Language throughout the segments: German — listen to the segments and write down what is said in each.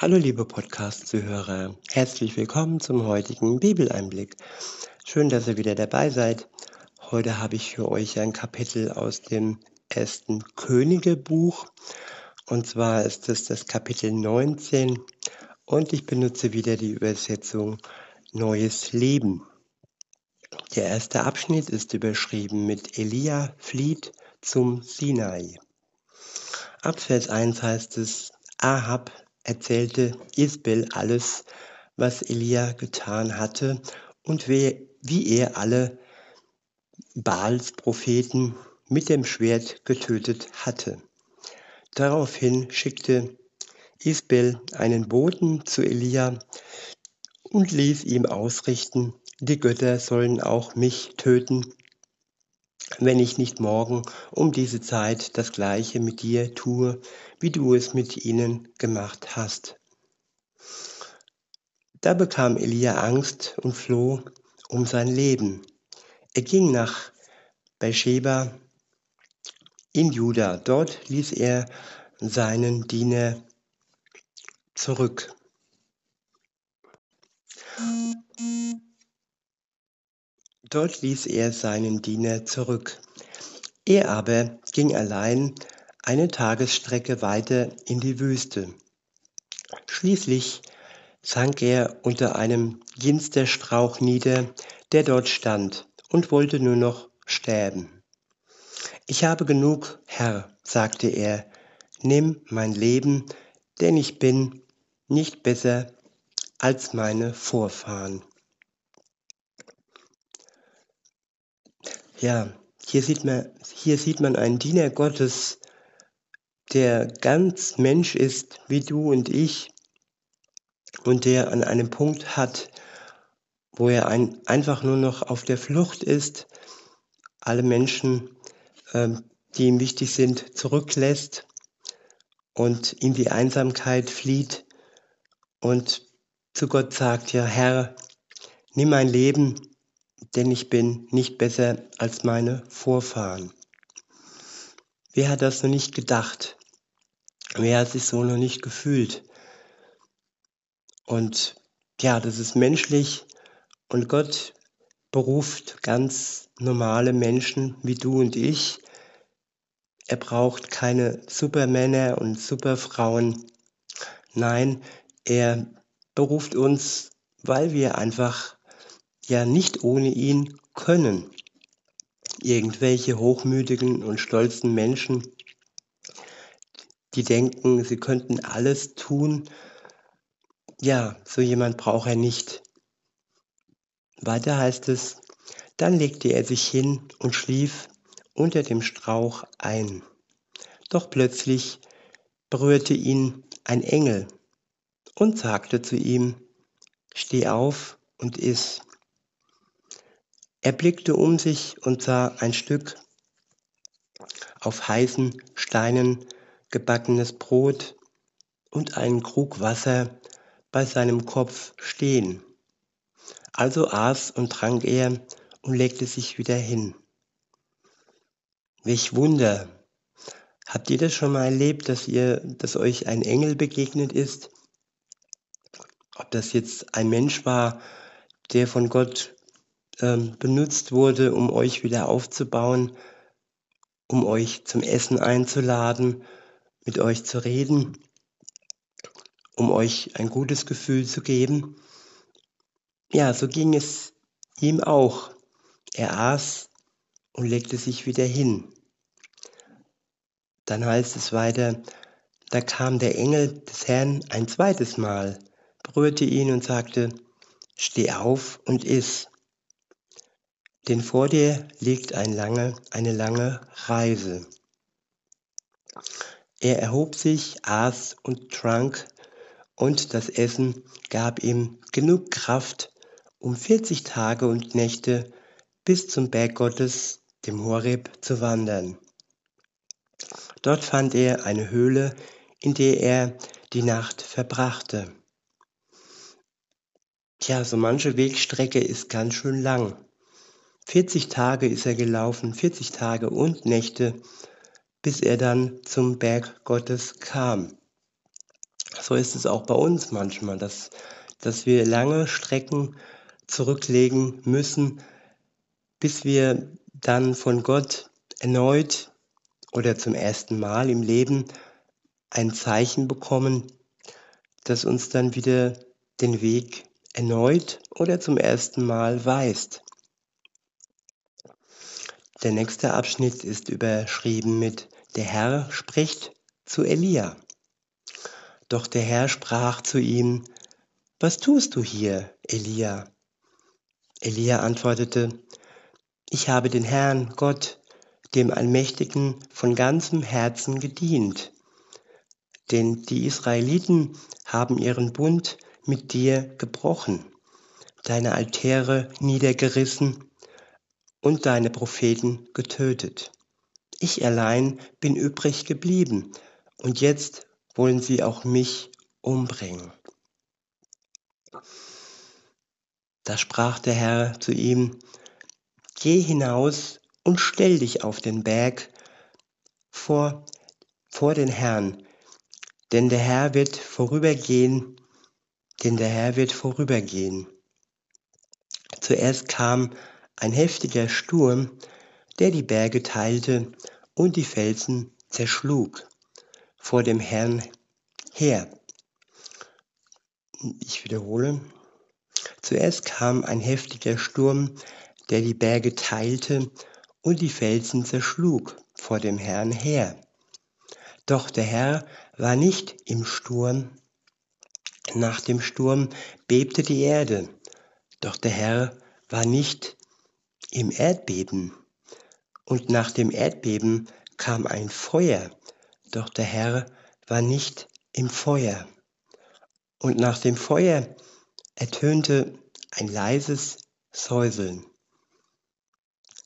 Hallo liebe Podcast-Zuhörer, herzlich willkommen zum heutigen Bibeleinblick. Schön, dass ihr wieder dabei seid. Heute habe ich für euch ein Kapitel aus dem ersten Königebuch und zwar ist es das Kapitel 19 und ich benutze wieder die Übersetzung Neues Leben. Der erste Abschnitt ist überschrieben mit Elia flieht zum Sinai. Ab Vers 1 heißt es, Ahab erzählte Isbel alles, was Elia getan hatte und wie, wie er alle Baals Propheten mit dem Schwert getötet hatte. Daraufhin schickte Isbel einen Boten zu Elia und ließ ihm ausrichten, die Götter sollen auch mich töten, wenn ich nicht morgen um diese Zeit das gleiche mit dir tue, wie du es mit ihnen gemacht hast. Da bekam Elia Angst und floh um sein Leben. Er ging nach Beersheba in Juda. Dort ließ er seinen Diener zurück. Dort ließ er seinen Diener zurück. Er aber ging allein eine Tagesstrecke weiter in die Wüste. Schließlich sank er unter einem Ginsterstrauch nieder, der dort stand, und wollte nur noch sterben. Ich habe genug, Herr, sagte er, nimm mein Leben, denn ich bin nicht besser als meine Vorfahren. Ja, hier sieht man, hier sieht man einen Diener Gottes, der ganz Mensch ist, wie du und ich, und der an einem Punkt hat, wo er ein, einfach nur noch auf der Flucht ist, alle Menschen, ähm, die ihm wichtig sind, zurücklässt und in die Einsamkeit flieht und zu Gott sagt, ja Herr, nimm mein Leben, denn ich bin nicht besser als meine Vorfahren. Wer hat das noch nicht gedacht? Wer hat sich so noch nicht gefühlt? Und ja, das ist menschlich und Gott beruft ganz normale Menschen wie du und ich. Er braucht keine Supermänner und Superfrauen. Nein, er beruft uns, weil wir einfach ja nicht ohne ihn können. Irgendwelche hochmütigen und stolzen Menschen, die denken, sie könnten alles tun, ja, so jemand braucht er nicht. Weiter heißt es, dann legte er sich hin und schlief unter dem Strauch ein. Doch plötzlich berührte ihn ein Engel und sagte zu ihm, Steh auf und iss. Er blickte um sich und sah ein Stück auf heißen Steinen gebackenes Brot und einen Krug Wasser bei seinem Kopf stehen. Also aß und trank er und legte sich wieder hin. Welch Wunder! Habt ihr das schon mal erlebt, dass ihr, dass euch ein Engel begegnet ist? Ob das jetzt ein Mensch war, der von Gott ähm, benutzt wurde, um euch wieder aufzubauen, um euch zum Essen einzuladen, mit euch zu reden, um euch ein gutes Gefühl zu geben. Ja, so ging es ihm auch. Er aß und legte sich wieder hin. Dann heißt es weiter, da kam der Engel des Herrn ein zweites Mal, berührte ihn und sagte, Steh auf und iss denn vor dir liegt ein lange, eine lange Reise. Er erhob sich, aß und trank, und das Essen gab ihm genug Kraft, um 40 Tage und Nächte bis zum Berg Gottes, dem Horeb, zu wandern. Dort fand er eine Höhle, in der er die Nacht verbrachte. Tja, so manche Wegstrecke ist ganz schön lang. 40 Tage ist er gelaufen, 40 Tage und Nächte, bis er dann zum Berg Gottes kam. So ist es auch bei uns manchmal, dass, dass wir lange Strecken zurücklegen müssen, bis wir dann von Gott erneut oder zum ersten Mal im Leben ein Zeichen bekommen, das uns dann wieder den Weg erneut oder zum ersten Mal weist. Der nächste Abschnitt ist überschrieben mit Der Herr spricht zu Elia. Doch der Herr sprach zu ihm, Was tust du hier, Elia? Elia antwortete, Ich habe den Herrn Gott, dem Allmächtigen, von ganzem Herzen gedient. Denn die Israeliten haben ihren Bund mit dir gebrochen, deine Altäre niedergerissen und deine Propheten getötet. Ich allein bin übrig geblieben, und jetzt wollen sie auch mich umbringen. Da sprach der Herr zu ihm, Geh hinaus und stell dich auf den Berg vor, vor den Herrn, denn der Herr wird vorübergehen, denn der Herr wird vorübergehen. Zuerst kam ein heftiger Sturm, der die Berge teilte und die Felsen zerschlug vor dem Herrn her. Ich wiederhole. Zuerst kam ein heftiger Sturm, der die Berge teilte und die Felsen zerschlug vor dem Herrn her. Doch der Herr war nicht im Sturm. Nach dem Sturm bebte die Erde, doch der Herr war nicht im Erdbeben. Und nach dem Erdbeben kam ein Feuer, doch der Herr war nicht im Feuer. Und nach dem Feuer ertönte ein leises Säuseln.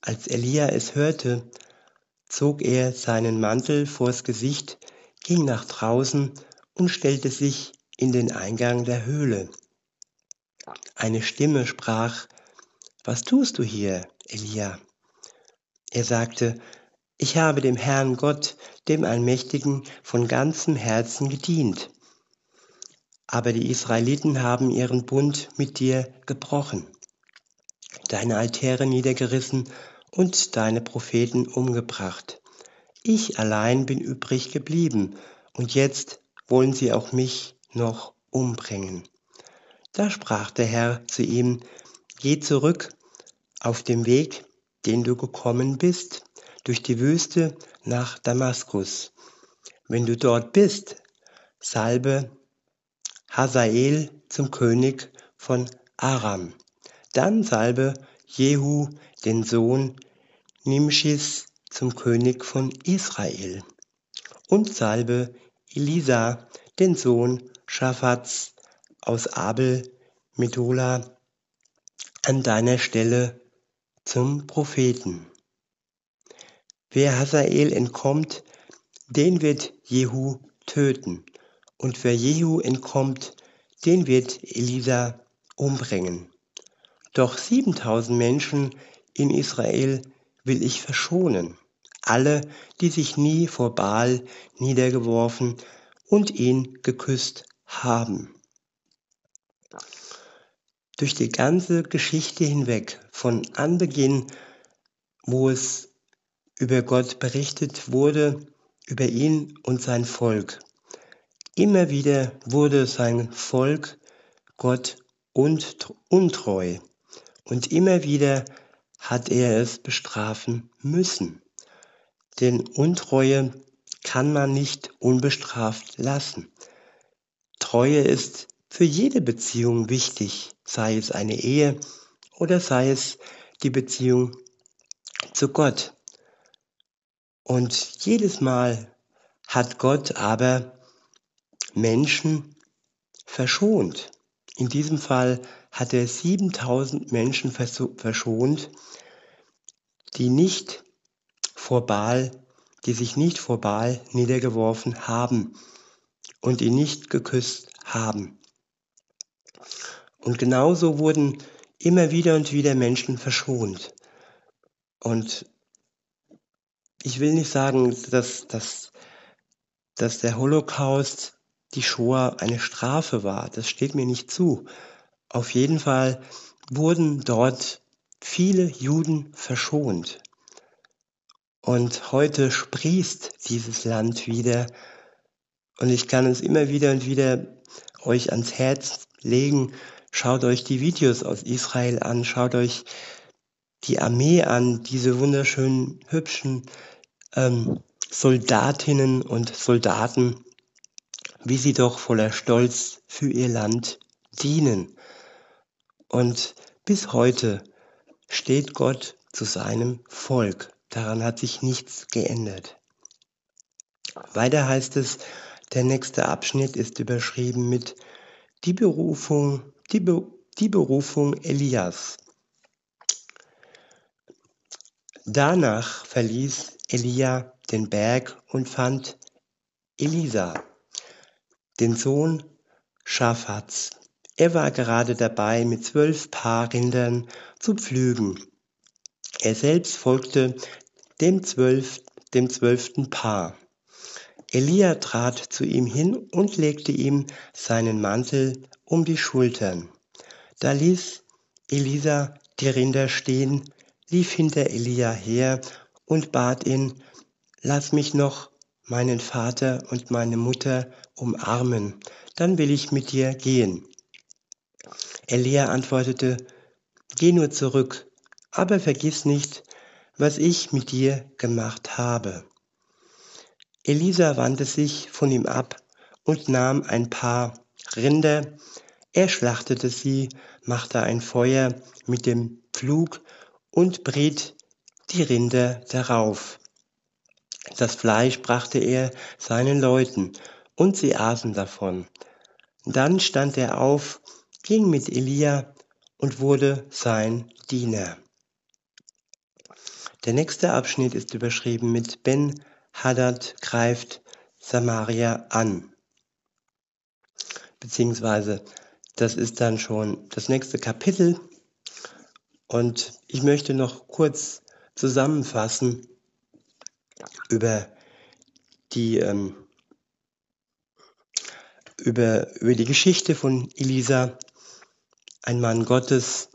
Als Elia es hörte, zog er seinen Mantel vors Gesicht, ging nach draußen und stellte sich in den Eingang der Höhle. Eine Stimme sprach, Was tust du hier, Elia? Er sagte, ich habe dem Herrn Gott, dem Allmächtigen, von ganzem Herzen gedient. Aber die Israeliten haben ihren Bund mit dir gebrochen, deine Altäre niedergerissen und deine Propheten umgebracht. Ich allein bin übrig geblieben, und jetzt wollen sie auch mich noch umbringen. Da sprach der Herr zu ihm, Geh zurück auf dem Weg, den du gekommen bist, durch die Wüste nach Damaskus. Wenn du dort bist, salbe Hazael zum König von Aram. Dann salbe Jehu, den Sohn Nimschis, zum König von Israel. Und salbe Elisa, den Sohn Schaffats aus Abel Medola, an deiner Stelle zum Propheten. Wer Hazael entkommt, den wird Jehu töten. Und wer Jehu entkommt, den wird Elisa umbringen. Doch 7000 Menschen in Israel will ich verschonen. Alle, die sich nie vor Baal niedergeworfen und ihn geküsst haben. Durch die ganze Geschichte hinweg, von Anbeginn, wo es über Gott berichtet wurde, über ihn und sein Volk. Immer wieder wurde sein Volk Gott untreu und immer wieder hat er es bestrafen müssen. Denn Untreue kann man nicht unbestraft lassen. Treue ist für jede Beziehung wichtig, sei es eine Ehe oder sei es die Beziehung zu Gott. Und jedes Mal hat Gott aber Menschen verschont. In diesem Fall hat er 7000 Menschen verschont, die nicht vor Baal, die sich nicht vor Baal niedergeworfen haben und ihn nicht geküsst haben. Und genauso wurden immer wieder und wieder Menschen verschont. Und ich will nicht sagen, dass, dass, dass der Holocaust die Shoah eine Strafe war. Das steht mir nicht zu. Auf jeden Fall wurden dort viele Juden verschont. Und heute sprießt dieses Land wieder. Und ich kann es immer wieder und wieder euch ans Herz legen. Schaut euch die Videos aus Israel an. Schaut euch die Armee an. Diese wunderschönen, hübschen ähm, Soldatinnen und Soldaten, wie sie doch voller Stolz für ihr Land dienen. Und bis heute steht Gott zu seinem Volk. Daran hat sich nichts geändert. Weiter heißt es, der nächste Abschnitt ist überschrieben mit die Berufung, die, Be die Berufung Elias. Danach verließ Elia den Berg und fand Elisa, den Sohn Schaphats. Er war gerade dabei, mit zwölf Paar Rindern zu pflügen. Er selbst folgte dem, zwölf, dem zwölften Paar. Elia trat zu ihm hin und legte ihm seinen Mantel um die Schultern. Da ließ Elisa die Rinder stehen, lief hinter Elia her und bat ihn, lass mich noch meinen Vater und meine Mutter umarmen, dann will ich mit dir gehen. Elia antwortete, Geh nur zurück, aber vergiss nicht, was ich mit dir gemacht habe. Elisa wandte sich von ihm ab und nahm ein paar Rinder, er schlachtete sie, machte ein Feuer mit dem Pflug und briet die Rinder darauf. Das Fleisch brachte er seinen Leuten, und sie aßen davon. Dann stand er auf, ging mit Elia und wurde sein Diener. Der nächste Abschnitt ist überschrieben mit Ben Hadad greift Samaria an. Beziehungsweise das ist dann schon das nächste Kapitel. Und ich möchte noch kurz zusammenfassen, über die, ähm, über, über die Geschichte von Elisa, ein Mann Gottes,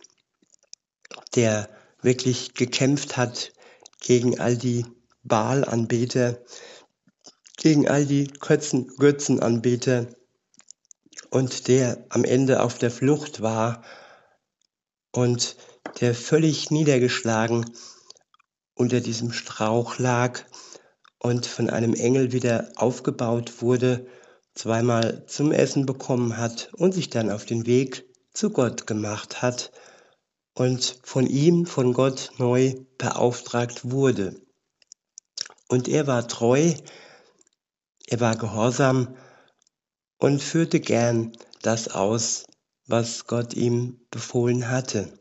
der wirklich gekämpft hat gegen all die Baalanbeter, gegen all die Götzen, Götzenanbeter und der am Ende auf der Flucht war und der völlig niedergeschlagen unter diesem Strauch lag und von einem Engel wieder aufgebaut wurde, zweimal zum Essen bekommen hat und sich dann auf den Weg zu Gott gemacht hat und von ihm, von Gott neu beauftragt wurde. Und er war treu, er war gehorsam und führte gern das aus, was Gott ihm befohlen hatte.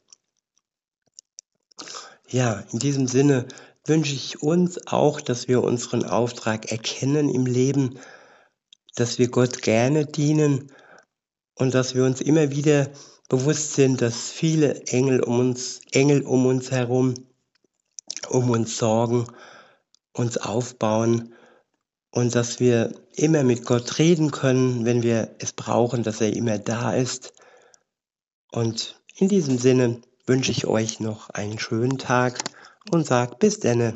Ja, in diesem Sinne wünsche ich uns auch, dass wir unseren Auftrag erkennen im Leben, dass wir Gott gerne dienen und dass wir uns immer wieder bewusst sind, dass viele Engel um uns, Engel um uns herum, um uns sorgen, uns aufbauen und dass wir immer mit Gott reden können, wenn wir es brauchen, dass er immer da ist. Und in diesem Sinne wünsche ich euch noch einen schönen Tag und sag bis denne.